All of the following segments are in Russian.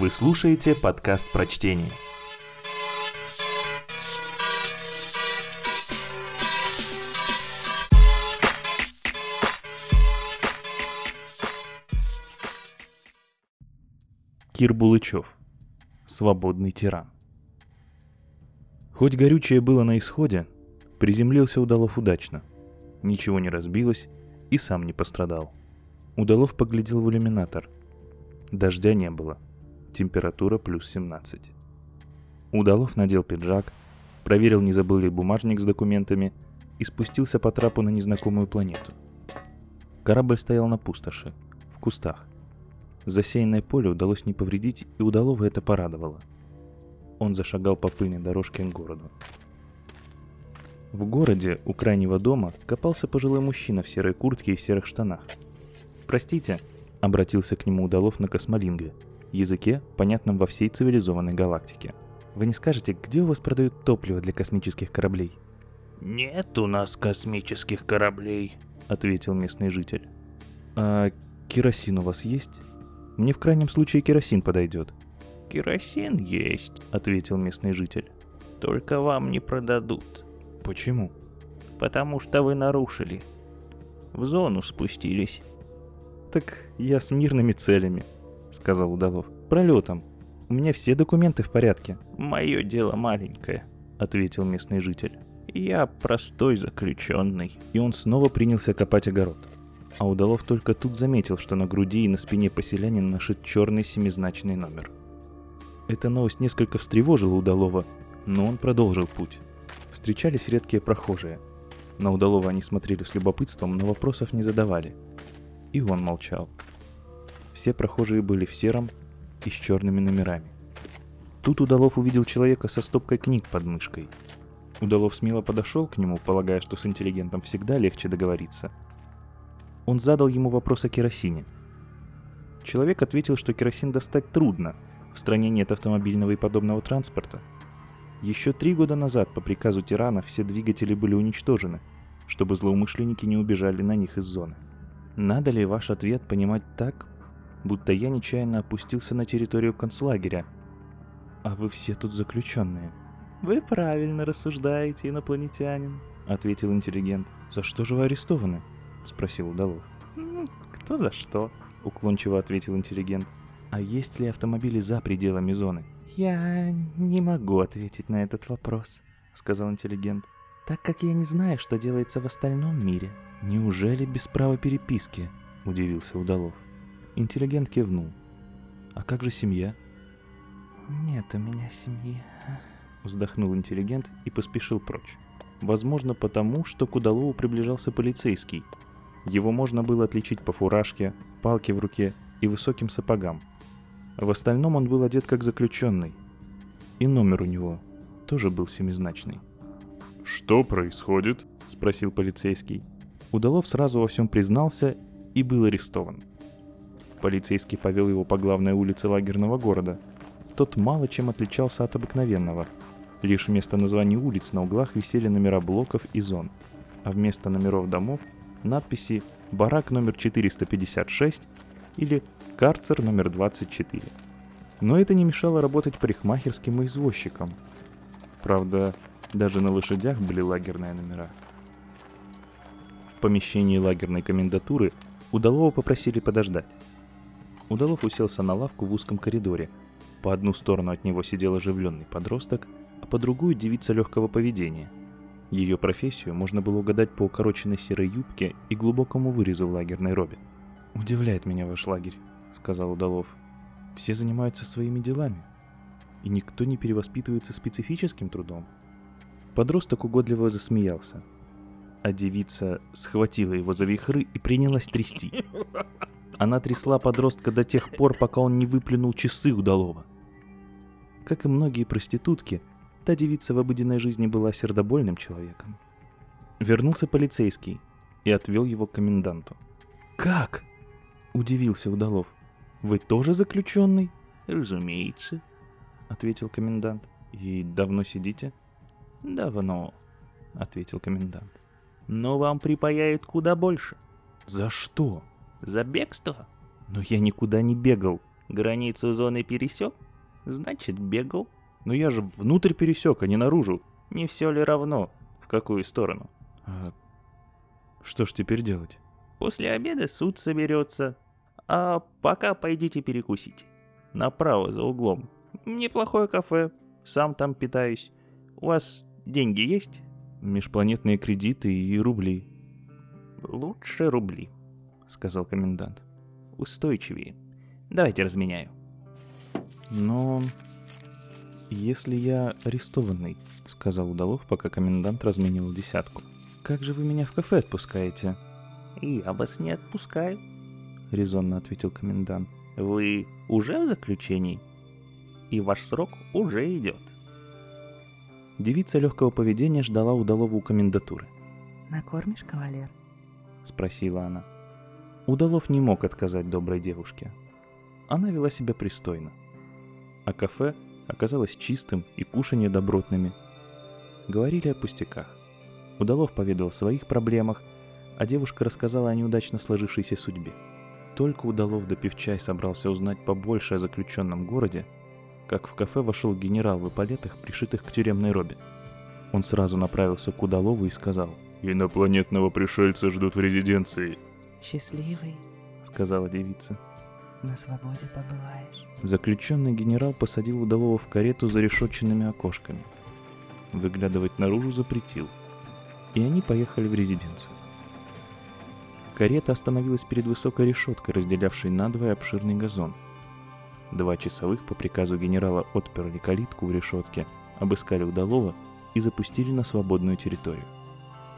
Вы слушаете подкаст прочтения. Кир Булычев. Свободный тиран. Хоть горючее было на исходе, приземлился Удалов удачно. Ничего не разбилось и сам не пострадал. Удалов поглядел в иллюминатор. Дождя не было. Температура плюс 17. Удалов надел пиджак, проверил, не забыл ли бумажник с документами и спустился по трапу на незнакомую планету. Корабль стоял на пустоши, в кустах. Засеянное поле удалось не повредить, и Удалова это порадовало. Он зашагал по пыльной дорожке к городу. В городе у крайнего дома копался пожилой мужчина в серой куртке и серых штанах. «Простите», — обратился к нему Удалов на космолинге, языке, понятном во всей цивилизованной галактике. «Вы не скажете, где у вас продают топливо для космических кораблей?» «Нет у нас космических кораблей», — ответил местный житель. «А керосин у вас есть?» Мне в крайнем случае керосин подойдет. Керосин есть, ответил местный житель. Только вам не продадут. Почему? Потому что вы нарушили. В зону спустились. Так я с мирными целями, сказал Удалов. Пролетом. У меня все документы в порядке. Мое дело маленькое, ответил местный житель. Я простой заключенный. И он снова принялся копать огород а Удалов только тут заметил, что на груди и на спине поселянина нашит черный семизначный номер. Эта новость несколько встревожила Удалова, но он продолжил путь. Встречались редкие прохожие. На Удалова они смотрели с любопытством, но вопросов не задавали. И он молчал. Все прохожие были в сером и с черными номерами. Тут Удалов увидел человека со стопкой книг под мышкой. Удалов смело подошел к нему, полагая, что с интеллигентом всегда легче договориться – он задал ему вопрос о керосине. Человек ответил, что керосин достать трудно, в стране нет автомобильного и подобного транспорта. Еще три года назад по приказу тирана все двигатели были уничтожены, чтобы злоумышленники не убежали на них из зоны. Надо ли ваш ответ понимать так, будто я нечаянно опустился на территорию концлагеря, а вы все тут заключенные? Вы правильно рассуждаете, инопланетянин, ответил интеллигент. За что же вы арестованы? — спросил Удалов. «Ну, кто за что?» — уклончиво ответил интеллигент. «А есть ли автомобили за пределами зоны?» «Я не могу ответить на этот вопрос», — сказал интеллигент, «так как я не знаю, что делается в остальном мире». «Неужели без права переписки?» — удивился Удалов. Интеллигент кивнул. «А как же семья?» «Нет у меня семьи», — вздохнул интеллигент и поспешил прочь. Возможно, потому, что к Удалову приближался полицейский, его можно было отличить по фуражке, палке в руке и высоким сапогам. В остальном он был одет как заключенный. И номер у него тоже был семизначный. «Что происходит?» – спросил полицейский. Удалов сразу во всем признался и был арестован. Полицейский повел его по главной улице лагерного города. Тот мало чем отличался от обыкновенного. Лишь вместо названий улиц на углах висели номера блоков и зон, а вместо номеров домов надписи «Барак номер 456» или «Карцер номер 24». Но это не мешало работать парикмахерским и извозчиком. Правда, даже на лошадях были лагерные номера. В помещении лагерной комендатуры Удалова попросили подождать. Удалов уселся на лавку в узком коридоре. По одну сторону от него сидел оживленный подросток, а по другую девица легкого поведения – ее профессию можно было угадать по укороченной серой юбке и глубокому вырезу в лагерной робе. «Удивляет меня ваш лагерь», — сказал Удалов. «Все занимаются своими делами, и никто не перевоспитывается специфическим трудом». Подросток угодливо засмеялся, а девица схватила его за вихры и принялась трясти. Она трясла подростка до тех пор, пока он не выплюнул часы Удалова. Как и многие проститутки, Та девица в обыденной жизни была сердобольным человеком. Вернулся полицейский и отвел его к коменданту. «Как?» – удивился Удалов. «Вы тоже заключенный?» «Разумеется», – ответил комендант. «И давно сидите?» «Давно», — ответил комендант. «Но вам припаяют куда больше». «За что?» «За бегство». «Но я никуда не бегал. Границу зоны пересек? Значит, бегал. Но я же внутрь пересек, а не наружу. Не все ли равно, в какую сторону? А что ж теперь делать? После обеда суд соберется. А пока пойдите перекусите. Направо, за углом. Неплохое кафе. Сам там питаюсь. У вас деньги есть? Межпланетные кредиты и рубли. Лучше рубли, сказал комендант. Устойчивее. Давайте разменяю. Но если я арестованный, сказал Удалов, пока комендант разменивал десятку. Как же вы меня в кафе отпускаете? Я вас не отпускаю, резонно ответил комендант. Вы уже в заключении? И ваш срок уже идет. Девица легкого поведения ждала Удалова у комендатуры. «Накормишь, кавалер?» — спросила она. Удалов не мог отказать доброй девушке. Она вела себя пристойно. А кафе оказалось чистым и кушанье добротными. Говорили о пустяках. Удалов поведал о своих проблемах, а девушка рассказала о неудачно сложившейся судьбе. Только Удалов допив чай собрался узнать побольше о заключенном городе, как в кафе вошел генерал в эполетах, пришитых к тюремной робе. Он сразу направился к Удалову и сказал — Инопланетного пришельца ждут в резиденции. Счастливый, сказала девица. На свободе побываешь. Заключенный генерал посадил Удалова в карету за решетченными окошками. Выглядывать наружу запретил. И они поехали в резиденцию. Карета остановилась перед высокой решеткой, разделявшей надвое обширный газон. Два часовых по приказу генерала отперли калитку в решетке, обыскали Удалова и запустили на свободную территорию.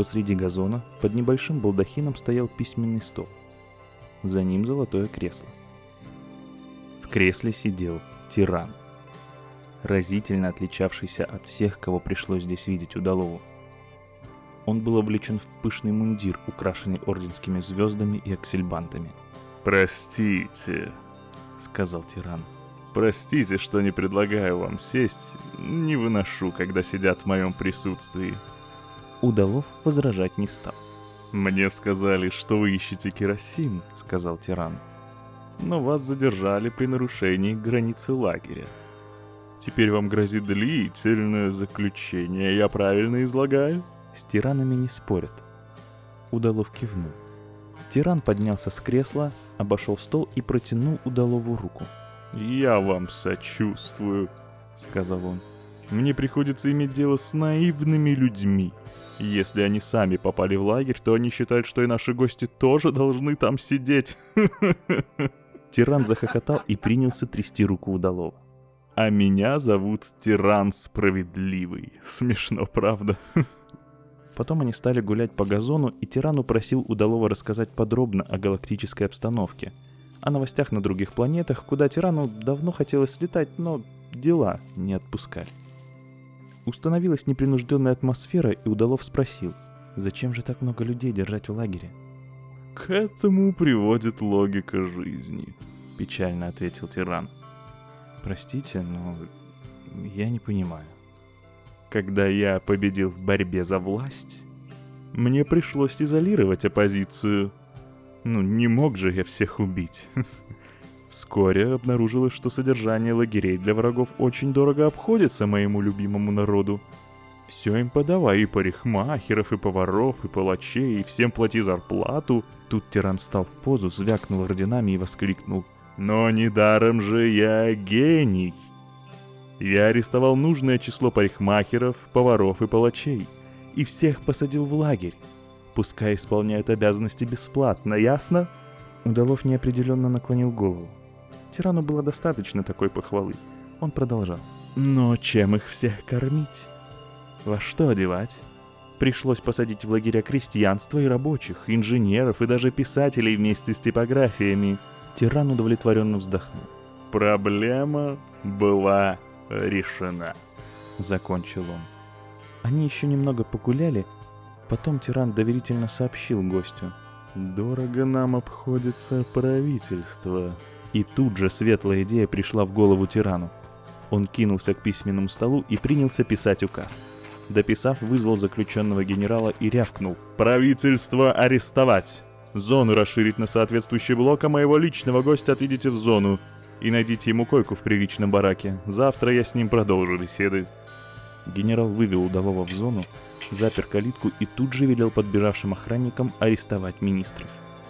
Посреди газона под небольшим балдахином стоял письменный стол. За ним золотое кресло. В кресле сидел тиран, разительно отличавшийся от всех, кого пришлось здесь видеть удалову. Он был облечен в пышный мундир, украшенный орденскими звездами и аксельбантами. «Простите», — сказал тиран. «Простите, что не предлагаю вам сесть. Не выношу, когда сидят в моем присутствии. Удалов возражать не стал. «Мне сказали, что вы ищете керосин», — сказал тиран. «Но вас задержали при нарушении границы лагеря. Теперь вам грозит длительное заключение, я правильно излагаю?» С тиранами не спорят. Удалов кивнул. Тиран поднялся с кресла, обошел стол и протянул Удалову руку. «Я вам сочувствую», — сказал он. «Мне приходится иметь дело с наивными людьми, если они сами попали в лагерь, то они считают, что и наши гости тоже должны там сидеть. Тиран захохотал и принялся трясти руку удалого. А меня зовут Тиран Справедливый. Смешно, правда? Потом они стали гулять по газону, и Тиран упросил Удалова рассказать подробно о галактической обстановке, о новостях на других планетах, куда Тирану давно хотелось слетать, но дела не отпускали. Установилась непринужденная атмосфера, и Удалов спросил, зачем же так много людей держать в лагере? «К этому приводит логика жизни», — печально ответил тиран. «Простите, но я не понимаю». «Когда я победил в борьбе за власть, мне пришлось изолировать оппозицию. Ну, не мог же я всех убить. Вскоре обнаружилось, что содержание лагерей для врагов очень дорого обходится моему любимому народу. Все им подавай, и парикмахеров, и поваров, и палачей, и всем плати зарплату. Тут тиран встал в позу, звякнул орденами и воскликнул. Но недаром же я гений. Я арестовал нужное число парикмахеров, поваров и палачей. И всех посадил в лагерь. Пускай исполняют обязанности бесплатно, ясно? Удалов неопределенно наклонил голову. Тирану было достаточно такой похвалы. Он продолжал. Но чем их всех кормить? Во что одевать? Пришлось посадить в лагеря крестьянства и рабочих, инженеров и даже писателей вместе с типографиями. Тиран удовлетворенно вздохнул. Проблема была решена. Закончил он. Они еще немного погуляли, потом тиран доверительно сообщил гостю. «Дорого нам обходится правительство», и тут же светлая идея пришла в голову тирану. Он кинулся к письменному столу и принялся писать указ. Дописав, вызвал заключенного генерала и рявкнул. «Правительство арестовать! Зону расширить на соответствующий блок, а моего личного гостя отведите в зону. И найдите ему койку в приличном бараке. Завтра я с ним продолжу беседы. Генерал вывел удалого в зону, запер калитку и тут же велел подбежавшим охранникам арестовать министров.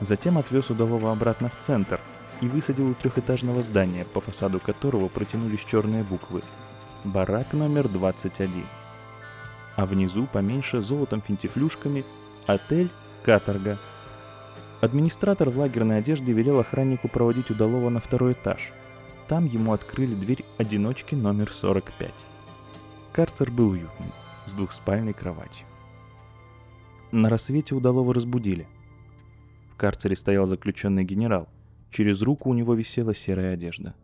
Затем отвез удалого обратно в центр и высадил у трехэтажного здания, по фасаду которого протянулись черные буквы «Барак номер 21». А внизу, поменьше, золотом финтифлюшками, «Отель Каторга». Администратор в лагерной одежде велел охраннику проводить удалого на второй этаж. Там ему открыли дверь одиночки номер 45. Карцер был уютным, с двухспальной кроватью. На рассвете удалого разбудили. В карцере стоял заключенный генерал. Через руку у него висела серая одежда.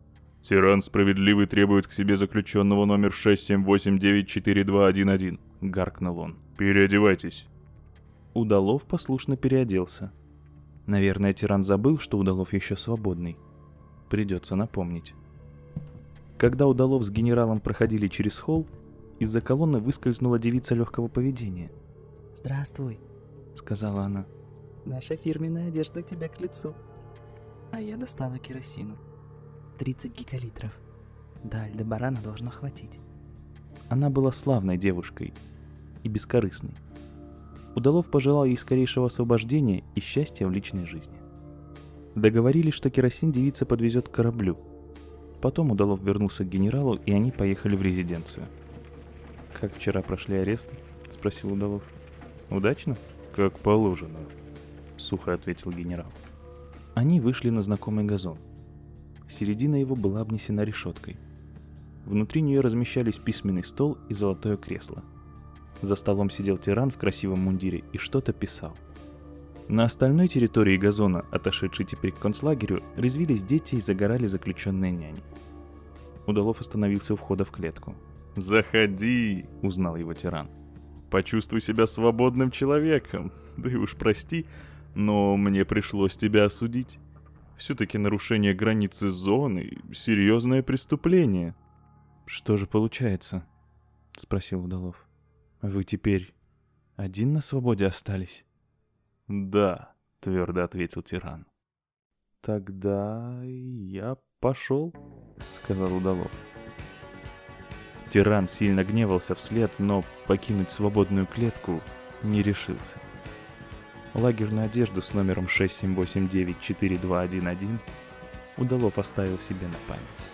«Тиран справедливый требует к себе заключенного номер 67894211», — гаркнул он. «Переодевайтесь». Удалов послушно переоделся. Наверное, тиран забыл, что Удалов еще свободный. Придется напомнить. Когда Удалов с генералом проходили через холл, из-за колонны выскользнула девица легкого поведения. Здравствуй. Сказала она. Наша фирменная одежда тебе к лицу. А я достала керосину. 30 гигалитров. Да, Альдебарана должно хватить. Она была славной девушкой и бескорыстной. Удалов пожелал ей скорейшего освобождения и счастья в личной жизни. Договорились, что керосин девица подвезет к кораблю. Потом Удалов вернулся к генералу, и они поехали в резиденцию. «Как вчера прошли аресты?» — спросил Удалов. «Удачно?» «Как положено», — сухо ответил генерал. Они вышли на знакомый газон. Середина его была обнесена решеткой. Внутри нее размещались письменный стол и золотое кресло. За столом сидел тиран в красивом мундире и что-то писал. На остальной территории газона, отошедшей теперь к концлагерю, резвились дети и загорали заключенные няни. Удалов остановился у входа в клетку. «Заходи!» — узнал его тиран. «Почувствуй себя свободным человеком. Да и уж прости, но мне пришлось тебя осудить. Все-таки нарушение границы зоны — серьезное преступление». «Что же получается?» — спросил Удалов. «Вы теперь один на свободе остались?» «Да», — твердо ответил тиран. «Тогда я пошел», — сказал Удалов. Тиран сильно гневался вслед, но покинуть свободную клетку не решился. Лагерную одежду с номером 67894211 Удалов оставил себе на память.